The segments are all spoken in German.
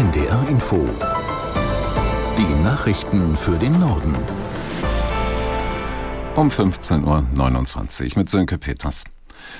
NDR Info. Die Nachrichten für den Norden. Um 15.29 Uhr mit Sönke Peters.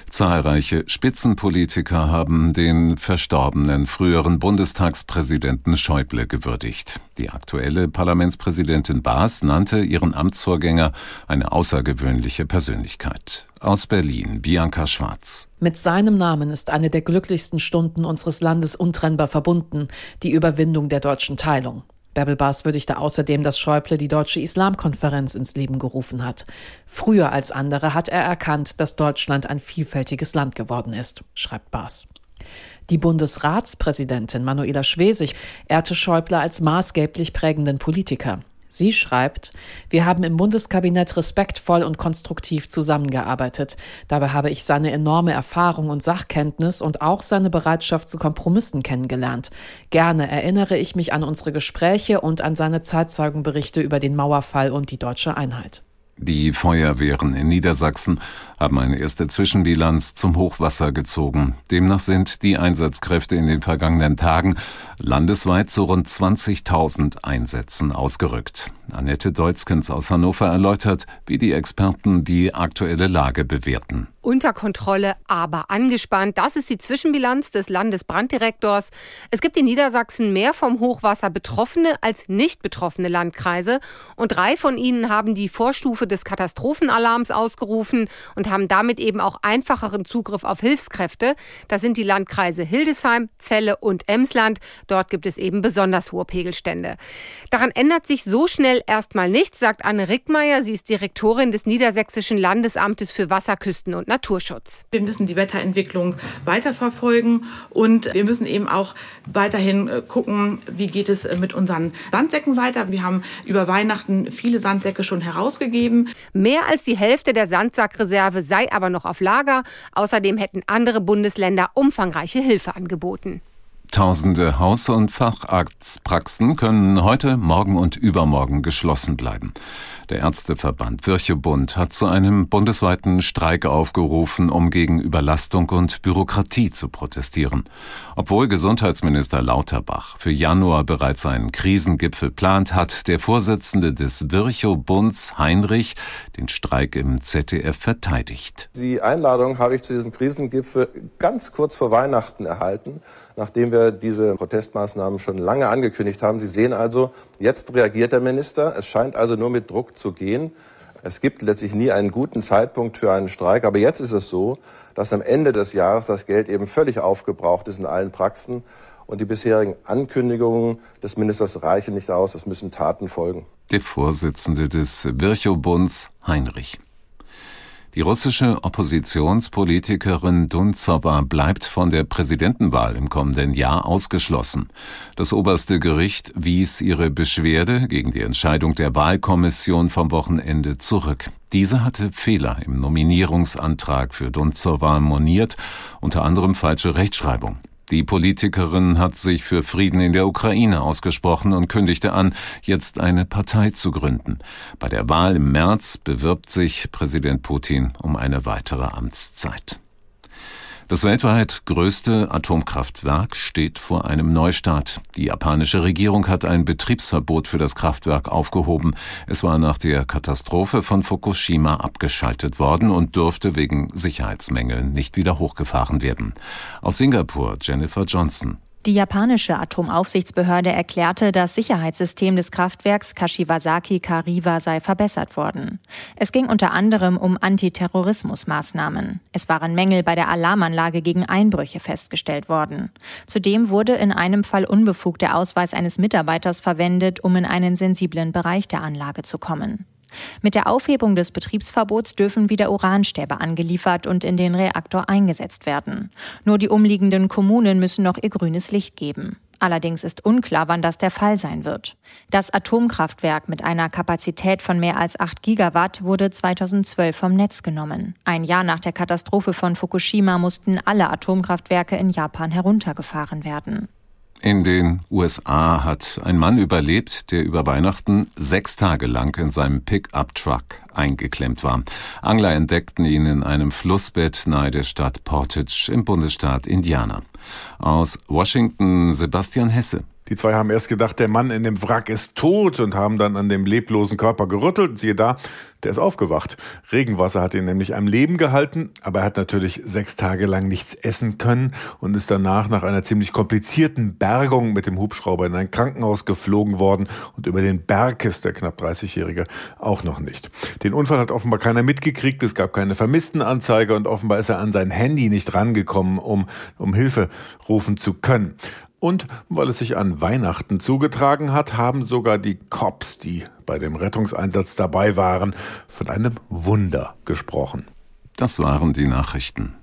Zahlreiche Spitzenpolitiker haben den verstorbenen früheren Bundestagspräsidenten Schäuble gewürdigt. Die aktuelle Parlamentspräsidentin Baas nannte ihren Amtsvorgänger eine außergewöhnliche Persönlichkeit. Aus Berlin, Bianca Schwarz. Mit seinem Namen ist eine der glücklichsten Stunden unseres Landes untrennbar verbunden, die Überwindung der deutschen Teilung. Bärbel Baas würdigte außerdem, dass Schäuble die Deutsche Islamkonferenz ins Leben gerufen hat. Früher als andere hat er erkannt, dass Deutschland ein vielfältiges Land geworden ist, schreibt Baas. Die Bundesratspräsidentin Manuela Schwesig ehrte Schäuble als maßgeblich prägenden Politiker. Sie schreibt, wir haben im Bundeskabinett respektvoll und konstruktiv zusammengearbeitet. Dabei habe ich seine enorme Erfahrung und Sachkenntnis und auch seine Bereitschaft zu Kompromissen kennengelernt. Gerne erinnere ich mich an unsere Gespräche und an seine Zeitzeugenberichte über den Mauerfall und die deutsche Einheit. Die Feuerwehren in Niedersachsen haben eine erste Zwischenbilanz zum Hochwasser gezogen. Demnach sind die Einsatzkräfte in den vergangenen Tagen landesweit zu rund 20.000 Einsätzen ausgerückt. Annette Deutzkens aus Hannover erläutert, wie die Experten die aktuelle Lage bewerten. Unter Kontrolle, aber angespannt. Das ist die Zwischenbilanz des Landesbranddirektors. Es gibt in Niedersachsen mehr vom Hochwasser betroffene als nicht betroffene Landkreise. Und drei von ihnen haben die Vorstufe des Katastrophenalarms ausgerufen und haben damit eben auch einfacheren Zugriff auf Hilfskräfte. Das sind die Landkreise Hildesheim, Celle und Emsland. Dort gibt es eben besonders hohe Pegelstände. Daran ändert sich so schnell erstmal nichts, sagt Anne Rickmeier. Sie ist Direktorin des Niedersächsischen Landesamtes für Wasserküsten und Naturschutz. Wir müssen die Wetterentwicklung weiterverfolgen und wir müssen eben auch weiterhin äh, gucken, wie geht es äh, mit unseren Sandsäcken weiter. Wir haben über Weihnachten viele Sandsäcke schon herausgegeben. Mehr als die Hälfte der Sandsackreserve sei aber noch auf Lager. Außerdem hätten andere Bundesländer umfangreiche Hilfe angeboten. Tausende Haus- und Facharztpraxen können heute, morgen und übermorgen geschlossen bleiben. Der Ärzteverband Virchebund hat zu einem bundesweiten Streik aufgerufen, um gegen Überlastung und Bürokratie zu protestieren. Obwohl Gesundheitsminister Lauterbach für Januar bereits einen Krisengipfel plant, hat der Vorsitzende des Virchow-Bunds Heinrich den Streik im ZDF verteidigt. Die Einladung habe ich zu diesem Krisengipfel ganz kurz vor Weihnachten erhalten, nachdem wir diese Protestmaßnahmen schon lange angekündigt haben. Sie sehen also, jetzt reagiert der Minister. Es scheint also nur mit Druck zu gehen. Es gibt letztlich nie einen guten Zeitpunkt für einen Streik, aber jetzt ist es so, dass am Ende des Jahres das Geld eben völlig aufgebraucht ist in allen Praxen und die bisherigen Ankündigungen des Ministers reichen nicht aus, es müssen Taten folgen. Der Vorsitzende des Virchow-Bunds, Heinrich. Die russische Oppositionspolitikerin Dunzowa bleibt von der Präsidentenwahl im kommenden Jahr ausgeschlossen. Das oberste Gericht wies ihre Beschwerde gegen die Entscheidung der Wahlkommission vom Wochenende zurück. Diese hatte Fehler im Nominierungsantrag für Dunzowa moniert, unter anderem falsche Rechtschreibung. Die Politikerin hat sich für Frieden in der Ukraine ausgesprochen und kündigte an, jetzt eine Partei zu gründen. Bei der Wahl im März bewirbt sich Präsident Putin um eine weitere Amtszeit. Das weltweit größte Atomkraftwerk steht vor einem Neustart. Die japanische Regierung hat ein Betriebsverbot für das Kraftwerk aufgehoben. Es war nach der Katastrophe von Fukushima abgeschaltet worden und durfte wegen Sicherheitsmängeln nicht wieder hochgefahren werden. Aus Singapur Jennifer Johnson. Die japanische Atomaufsichtsbehörde erklärte, das Sicherheitssystem des Kraftwerks Kashiwazaki Kariwa sei verbessert worden. Es ging unter anderem um Antiterrorismusmaßnahmen. Es waren Mängel bei der Alarmanlage gegen Einbrüche festgestellt worden. Zudem wurde in einem Fall unbefugt der Ausweis eines Mitarbeiters verwendet, um in einen sensiblen Bereich der Anlage zu kommen. Mit der Aufhebung des Betriebsverbots dürfen wieder Uranstäbe angeliefert und in den Reaktor eingesetzt werden. Nur die umliegenden Kommunen müssen noch ihr grünes Licht geben. Allerdings ist unklar, wann das der Fall sein wird. Das Atomkraftwerk mit einer Kapazität von mehr als 8 Gigawatt wurde 2012 vom Netz genommen. Ein Jahr nach der Katastrophe von Fukushima mussten alle Atomkraftwerke in Japan heruntergefahren werden. In den USA hat ein Mann überlebt, der über Weihnachten sechs Tage lang in seinem Pickup-Truck eingeklemmt war. Angler entdeckten ihn in einem Flussbett nahe der Stadt Portage im Bundesstaat Indiana. Aus Washington Sebastian Hesse. Die zwei haben erst gedacht, der Mann in dem Wrack ist tot und haben dann an dem leblosen Körper gerüttelt. Siehe da, der ist aufgewacht. Regenwasser hat ihn nämlich am Leben gehalten, aber er hat natürlich sechs Tage lang nichts essen können und ist danach nach einer ziemlich komplizierten Bergung mit dem Hubschrauber in ein Krankenhaus geflogen worden und über den Berg ist der knapp 30-Jährige auch noch nicht. Den Unfall hat offenbar keiner mitgekriegt, es gab keine Vermisstenanzeige und offenbar ist er an sein Handy nicht rangekommen, um, um Hilfe rufen zu können. Und weil es sich an Weihnachten zugetragen hat, haben sogar die Cops, die bei dem Rettungseinsatz dabei waren, von einem Wunder gesprochen. Das waren die Nachrichten.